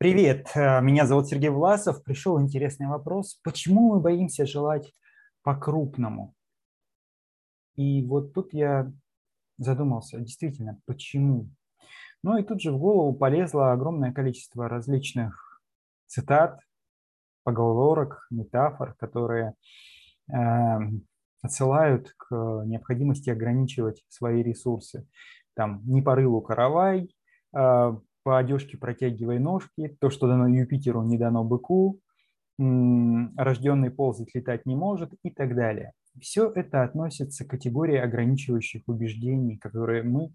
Привет, э, меня зовут Сергей Власов. Пришел интересный вопрос. Почему мы боимся желать по-крупному? И вот тут я задумался, действительно, почему? Ну и тут же в голову полезло огромное количество различных цитат, поговорок, метафор, которые э, отсылают к необходимости ограничивать свои ресурсы. Там «не по рылу каравай», э, по одежке протягивай ножки, то, что дано Юпитеру, не дано быку, рожденный ползать летать не может и так далее. Все это относится к категории ограничивающих убеждений, которые мы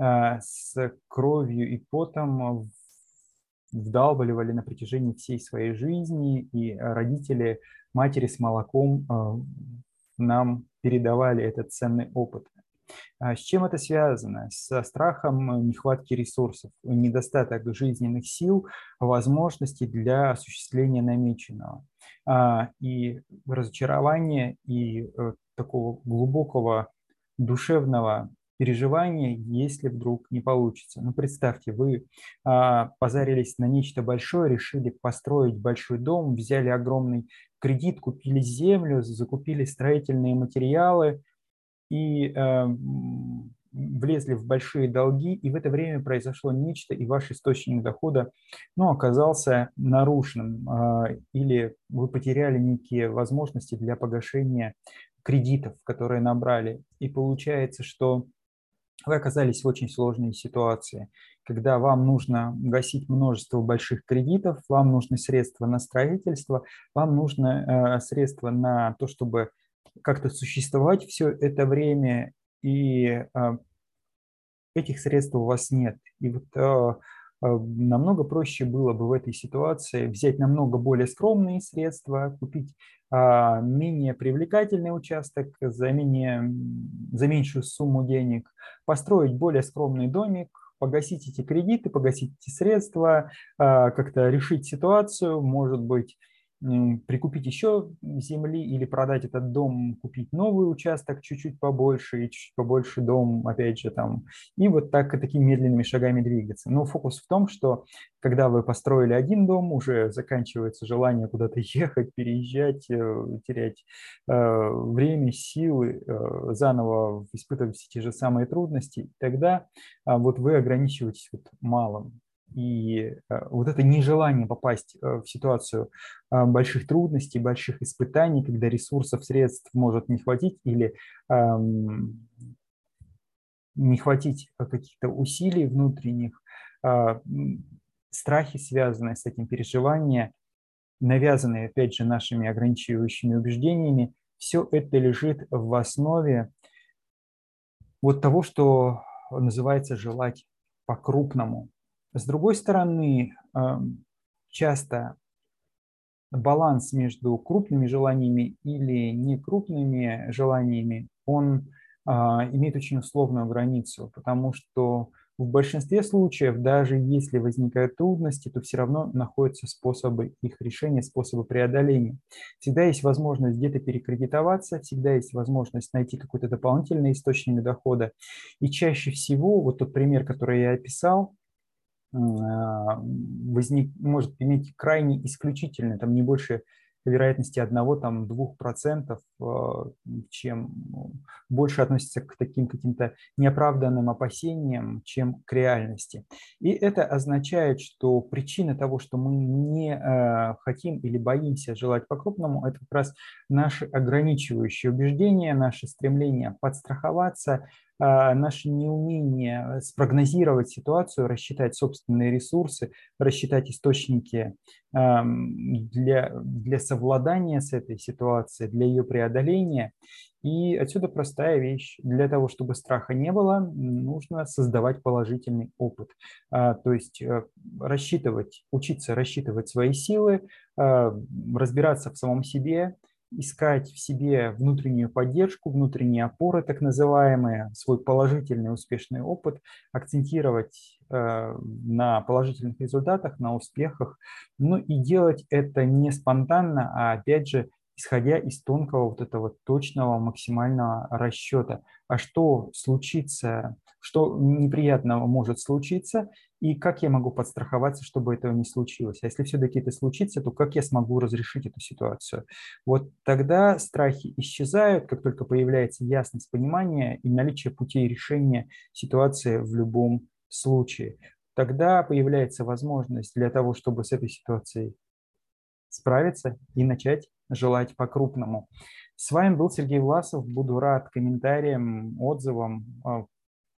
а, с кровью и потом вдалбливали на протяжении всей своей жизни, и родители матери с молоком а, нам передавали этот ценный опыт. А с чем это связано? Со страхом нехватки ресурсов, недостаток жизненных сил, возможностей для осуществления намеченного. А, и разочарование и э, такого глубокого душевного переживания, если вдруг не получится. Ну, представьте, вы а, позарились на нечто большое, решили построить большой дом, взяли огромный кредит, купили землю, закупили строительные материалы – и э, влезли в большие долги, и в это время произошло нечто, и ваш источник дохода ну, оказался нарушенным, э, или вы потеряли некие возможности для погашения кредитов, которые набрали. И получается, что вы оказались в очень сложной ситуации, когда вам нужно гасить множество больших кредитов, вам нужны средства на строительство, вам нужно э, средства на то, чтобы как-то существовать все это время, и а, этих средств у вас нет. И вот а, а, намного проще было бы в этой ситуации взять намного более скромные средства, купить менее привлекательный участок за, менее, за меньшую сумму денег, построить более скромный домик, погасить эти кредиты, погасить эти средства, как-то решить ситуацию, может быть, прикупить еще земли или продать этот дом, купить новый участок чуть-чуть побольше и чуть побольше дом, опять же, там, и вот так такими медленными шагами двигаться. Но фокус в том, что когда вы построили один дом, уже заканчивается желание куда-то ехать, переезжать, э, терять э, время, силы, э, заново испытывать все те же самые трудности, и тогда а, вот вы ограничиваетесь вот малым. И э, вот это нежелание попасть э, в ситуацию э, больших трудностей, больших испытаний, когда ресурсов, средств может не хватить или эм, не хватить каких-то усилий внутренних, страхи, связанные с этим переживанием, навязанные, опять же, нашими ограничивающими убеждениями, все это лежит в основе вот того, что называется желать по-крупному. С другой стороны, эм, часто баланс между крупными желаниями или некрупными желаниями, он а, имеет очень условную границу, потому что в большинстве случаев, даже если возникают трудности, то все равно находятся способы их решения, способы преодоления. Всегда есть возможность где-то перекредитоваться, всегда есть возможность найти какой-то дополнительный источник дохода. И чаще всего, вот тот пример, который я описал, возник, может иметь крайне исключительный, там не больше вероятности 1-2%, а, чем больше относится к таким каким-то неоправданным опасениям, чем к реальности. И это означает, что причина того, что мы не а, хотим или боимся желать по-крупному, это как раз наши ограничивающие убеждения, наше стремление подстраховаться, а, наше неумение спрогнозировать ситуацию, рассчитать собственные ресурсы, рассчитать источники для, для совладания с этой ситуацией, для ее преодоления. И отсюда простая вещь. Для того, чтобы страха не было, нужно создавать положительный опыт. А, то есть э, рассчитывать, учиться рассчитывать свои силы, а, разбираться в самом себе, искать в себе внутреннюю поддержку, внутренние опоры, так называемые, свой положительный успешный опыт, акцентировать э, на положительных результатах, на успехах, ну и делать это не спонтанно, а опять же исходя из тонкого вот этого точного максимального расчета. А что случится, что неприятного может случиться, и как я могу подстраховаться, чтобы этого не случилось. А если все-таки это случится, то как я смогу разрешить эту ситуацию? Вот тогда страхи исчезают, как только появляется ясность понимания и наличие путей решения ситуации в любом случае. Тогда появляется возможность для того, чтобы с этой ситуацией справиться и начать желать по-крупному. С вами был Сергей Власов. Буду рад комментариям, отзывам. А,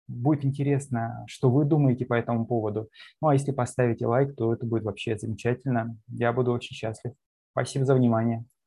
будет интересно, что вы думаете по этому поводу. Ну а если поставите лайк, то это будет вообще замечательно. Я буду очень счастлив. Спасибо за внимание.